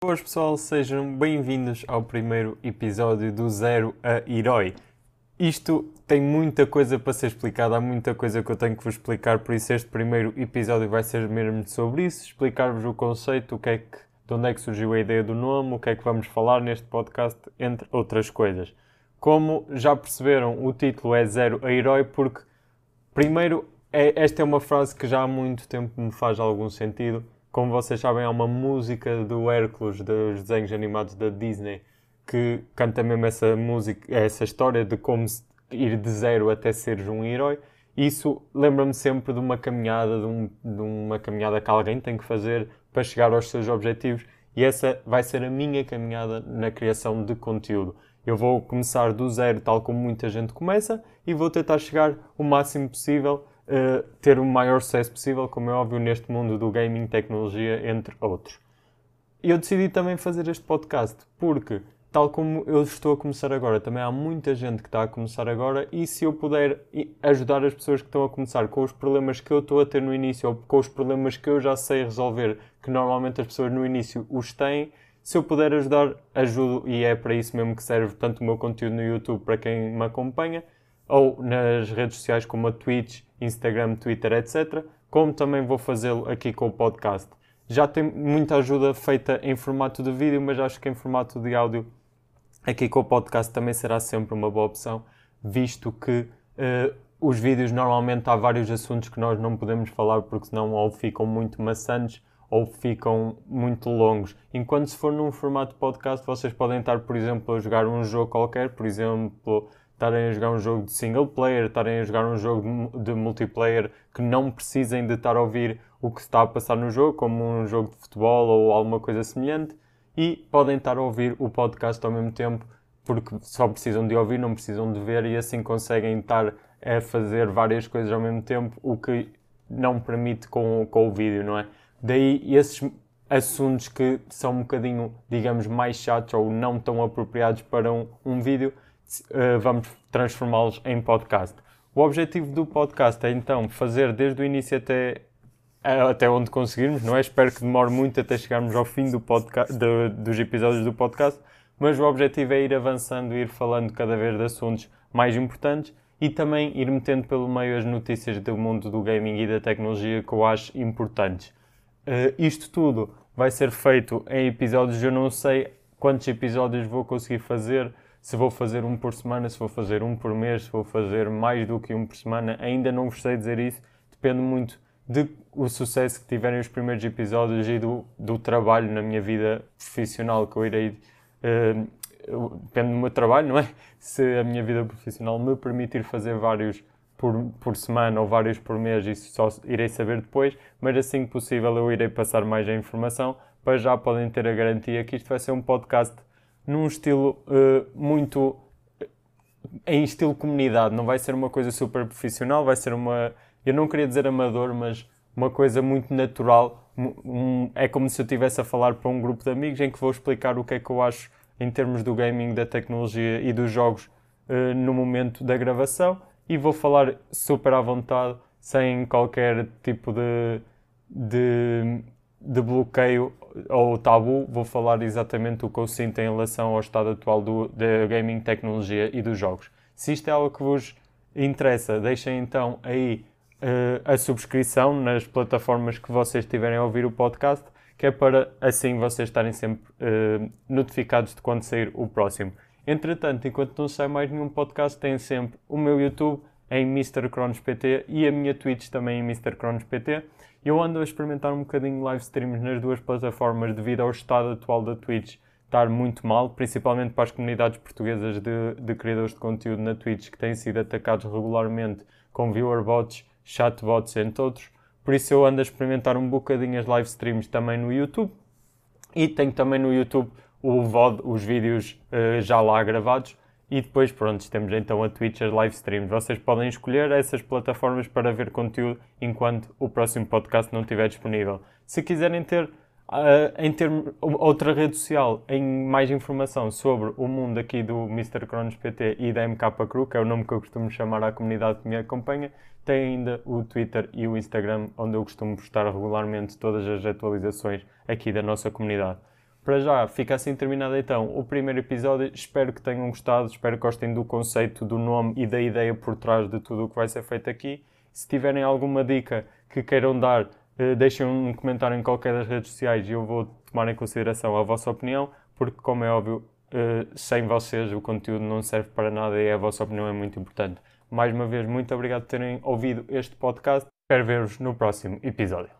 Boas pessoal, sejam bem-vindos ao primeiro episódio do Zero a Herói. Isto tem muita coisa para ser explicada, há muita coisa que eu tenho que vos explicar, por isso este primeiro episódio vai ser mesmo sobre isso, explicar-vos o conceito, o que é que, de onde é que surgiu a ideia do nome, o que é que vamos falar neste podcast, entre outras coisas. Como já perceberam, o título é Zero a Herói porque, primeiro, é, esta é uma frase que já há muito tempo me faz algum sentido. Como vocês sabem, há uma música do Hércules, dos desenhos animados da Disney, que canta mesmo essa música, essa história de como ir de zero até seres um herói. Isso lembra-me sempre de uma caminhada, de, um, de uma caminhada que alguém tem que fazer para chegar aos seus objetivos. E essa vai ser a minha caminhada na criação de conteúdo. Eu vou começar do zero, tal como muita gente começa, e vou tentar chegar o máximo possível uh, ter o maior sucesso possível, como é óbvio, neste mundo do gaming, tecnologia, entre outros. E eu decidi também fazer este podcast porque, tal como eu estou a começar agora, também há muita gente que está a começar agora, e se eu puder ajudar as pessoas que estão a começar com os problemas que eu estou a ter no início ou com os problemas que eu já sei resolver, que normalmente as pessoas no início os têm, se eu puder ajudar, ajudo e é para isso mesmo que serve tanto o meu conteúdo no YouTube para quem me acompanha, ou nas redes sociais como a Twitch, Instagram, Twitter, etc., como também vou fazê-lo aqui com o podcast. Já tem muita ajuda feita em formato de vídeo, mas acho que em formato de áudio, aqui com o podcast também será sempre uma boa opção, visto que uh, os vídeos normalmente há vários assuntos que nós não podemos falar porque senão ou ficam muito maçantes ou ficam muito longos. Enquanto se for num formato podcast, vocês podem estar, por exemplo, a jogar um jogo qualquer, por exemplo, estarem a jogar um jogo de single player, estarem a jogar um jogo de, multiplayer que não precisem de estar a ouvir o que está a passar no jogo, como um jogo de futebol ou alguma coisa semelhante, e podem estar a ouvir o podcast ao mesmo tempo, porque só precisam de ouvir, não precisam de ver, e assim conseguem estar a fazer várias coisas ao mesmo tempo, o que não permite com, com o vídeo, não é? Daí esses assuntos que são um bocadinho, digamos, mais chatos ou não tão apropriados para um, um vídeo, uh, vamos transformá-los em podcast. O objetivo do podcast é então fazer desde o início até, eh, até onde conseguirmos, não é? Espero que demore muito até chegarmos ao fim do podcast, de, dos episódios do podcast, mas o objetivo é ir avançando e ir falando cada vez de assuntos mais importantes e também ir metendo pelo meio as notícias do mundo do gaming e da tecnologia que eu acho importantes. Uh, isto tudo vai ser feito em episódios, eu não sei quantos episódios vou conseguir fazer, se vou fazer um por semana, se vou fazer um por mês, se vou fazer mais do que um por semana, ainda não vos sei dizer isso, depende muito do sucesso que tiverem os primeiros episódios e do, do trabalho na minha vida profissional que eu irei. Uh, depende do meu trabalho, não é? Se a minha vida profissional me permitir fazer vários por, por semana ou vários por mês, isso só irei saber depois, mas assim que possível eu irei passar mais a informação para já podem ter a garantia que isto vai ser um podcast num estilo uh, muito em estilo comunidade, não vai ser uma coisa super profissional, vai ser uma, eu não queria dizer amador, mas uma coisa muito natural. Um, é como se eu estivesse a falar para um grupo de amigos em que vou explicar o que é que eu acho em termos do gaming, da tecnologia e dos jogos uh, no momento da gravação e vou falar super à vontade, sem qualquer tipo de, de, de bloqueio ou tabu, vou falar exatamente o que eu sinto em relação ao estado atual do, da gaming, tecnologia e dos jogos. Se isto é algo que vos interessa, deixem então aí uh, a subscrição nas plataformas que vocês estiverem a ouvir o podcast, que é para assim vocês estarem sempre uh, notificados de quando sair o próximo. Entretanto, enquanto não sai mais nenhum podcast, tem sempre o meu YouTube em MrCronosPT e a minha Twitch também em MrCronosPT. Eu ando a experimentar um bocadinho live streams nas duas plataformas devido ao estado atual da Twitch estar muito mal, principalmente para as comunidades portuguesas de, de criadores de conteúdo na Twitch que têm sido atacados regularmente com viewer bots, chatbots, entre outros. Por isso eu ando a experimentar um bocadinho as live streams também no YouTube e tenho também no YouTube o VOD, os vídeos uh, já lá gravados. E depois, pronto, temos então a Twitch, as live streams. Vocês podem escolher essas plataformas para ver conteúdo enquanto o próximo podcast não estiver disponível. Se quiserem ter, uh, em ter outra rede social, em mais informação sobre o mundo aqui do Mr. Cronos PT e da MK Crew, que é o nome que eu costumo chamar à comunidade que me acompanha, tem ainda o Twitter e o Instagram, onde eu costumo postar regularmente todas as atualizações aqui da nossa comunidade. Para já, fica assim terminado então o primeiro episódio. Espero que tenham gostado, espero que gostem do conceito, do nome e da ideia por trás de tudo o que vai ser feito aqui. Se tiverem alguma dica que queiram dar, eh, deixem um comentário em qualquer das redes sociais e eu vou tomar em consideração a vossa opinião, porque, como é óbvio, eh, sem vocês o conteúdo não serve para nada e a vossa opinião é muito importante. Mais uma vez, muito obrigado por terem ouvido este podcast. Espero ver-vos no próximo episódio.